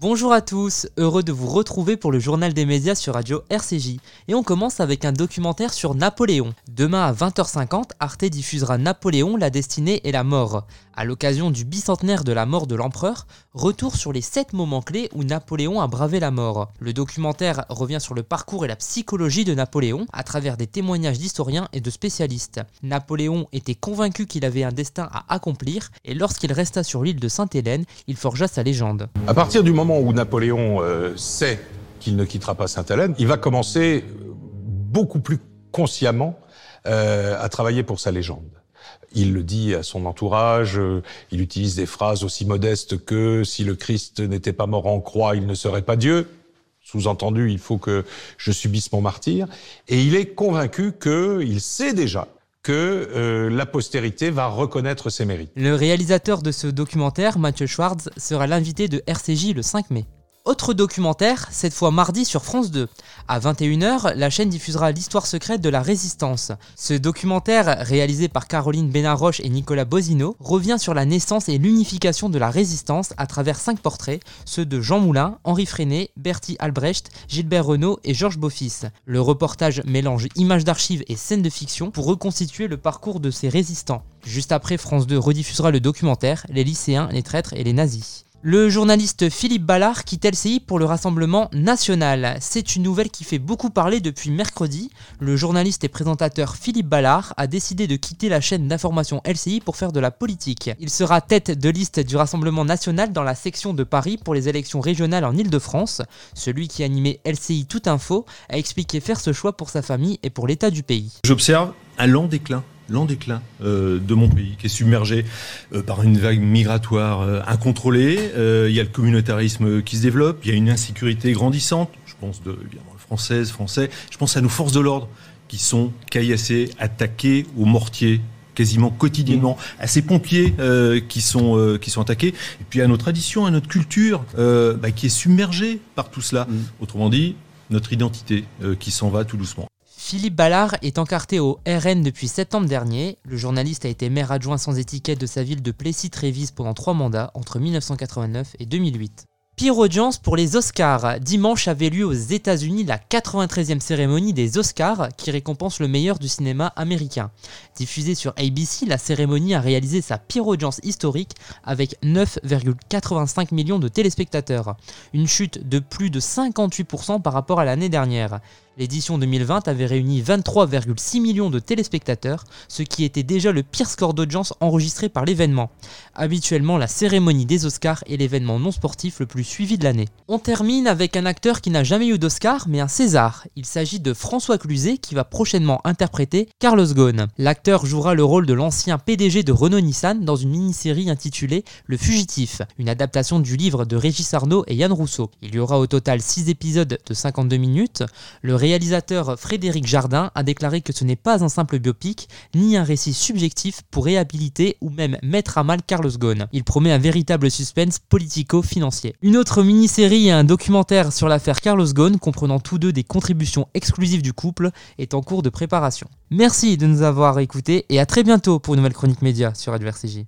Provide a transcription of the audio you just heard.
Bonjour à tous, heureux de vous retrouver pour le journal des médias sur Radio RCJ. Et on commence avec un documentaire sur Napoléon. Demain à 20h50, Arte diffusera Napoléon, la destinée et la mort. À l'occasion du bicentenaire de la mort de l'empereur, retour sur les 7 moments clés où Napoléon a bravé la mort. Le documentaire revient sur le parcours et la psychologie de Napoléon à travers des témoignages d'historiens et de spécialistes. Napoléon était convaincu qu'il avait un destin à accomplir et lorsqu'il resta sur l'île de Sainte-Hélène, il forgea sa légende. Où Napoléon euh, sait qu'il ne quittera pas Sainte-Hélène, il va commencer beaucoup plus consciemment euh, à travailler pour sa légende. Il le dit à son entourage, euh, il utilise des phrases aussi modestes que si le Christ n'était pas mort en croix, il ne serait pas Dieu. Sous-entendu, il faut que je subisse mon martyr. Et il est convaincu qu'il sait déjà que la postérité va reconnaître ses mérites. Le réalisateur de ce documentaire, Mathieu Schwartz, sera l'invité de RCJ le 5 mai. Autre documentaire, cette fois mardi sur France 2. À 21h, la chaîne diffusera l'histoire secrète de la résistance. Ce documentaire, réalisé par Caroline Benaroche et Nicolas Bozino, revient sur la naissance et l'unification de la résistance à travers cinq portraits, ceux de Jean Moulin, Henri Freinet, Bertie Albrecht, Gilbert Renault et Georges Beaufils. Le reportage mélange images d'archives et scènes de fiction pour reconstituer le parcours de ces résistants. Juste après, France 2 rediffusera le documentaire Les lycéens, les traîtres et les nazis. Le journaliste Philippe Ballard quitte LCI pour le Rassemblement national. C'est une nouvelle qui fait beaucoup parler depuis mercredi. Le journaliste et présentateur Philippe Ballard a décidé de quitter la chaîne d'information LCI pour faire de la politique. Il sera tête de liste du Rassemblement national dans la section de Paris pour les élections régionales en Ile-de-France. Celui qui animait LCI Tout Info a expliqué faire ce choix pour sa famille et pour l'état du pays. J'observe un lent déclin lent déclin euh, de mon pays, qui est submergé euh, par une vague migratoire euh, incontrôlée. Il y a le communautarisme qui se développe, il y a une insécurité grandissante. Je pense de évidemment françaises, français. Je pense à nos forces de l'ordre qui sont caillassés, attaqués au mortier quasiment quotidiennement, à ces pompiers qui sont qui sont attaqués, et puis à nos traditions, à notre culture bah, qui est submergée par tout cela. Mm. Autrement dit, notre identité qui s'en va tout doucement. Philippe Ballard est encarté au RN depuis septembre dernier. Le journaliste a été maire adjoint sans étiquette de sa ville de Plessis-Trévise pendant trois mandats entre 1989 et 2008. Pire audience pour les Oscars. Dimanche avait lieu aux États-Unis la 93e cérémonie des Oscars qui récompense le meilleur du cinéma américain. Diffusée sur ABC, la cérémonie a réalisé sa pire audience historique avec 9,85 millions de téléspectateurs. Une chute de plus de 58% par rapport à l'année dernière. L'édition 2020 avait réuni 23,6 millions de téléspectateurs, ce qui était déjà le pire score d'audience enregistré par l'événement. Habituellement, la cérémonie des Oscars est l'événement non sportif le plus suivi de l'année. On termine avec un acteur qui n'a jamais eu d'Oscar, mais un César. Il s'agit de François Cluzet qui va prochainement interpréter Carlos Ghosn. L'acteur jouera le rôle de l'ancien PDG de Renault-Nissan dans une mini-série intitulée Le Fugitif, une adaptation du livre de Régis Arnaud et Yann Rousseau. Il y aura au total 6 épisodes de 52 minutes. Le réalisateur Frédéric Jardin a déclaré que ce n'est pas un simple biopic, ni un récit subjectif pour réhabiliter ou même mettre à mal Carlos Ghosn. Il promet un véritable suspense politico-financier. Autre mini-série et un documentaire sur l'affaire Carlos Ghosn, comprenant tous deux des contributions exclusives du couple, est en cours de préparation. Merci de nous avoir écoutés et à très bientôt pour une nouvelle chronique média sur Adversity.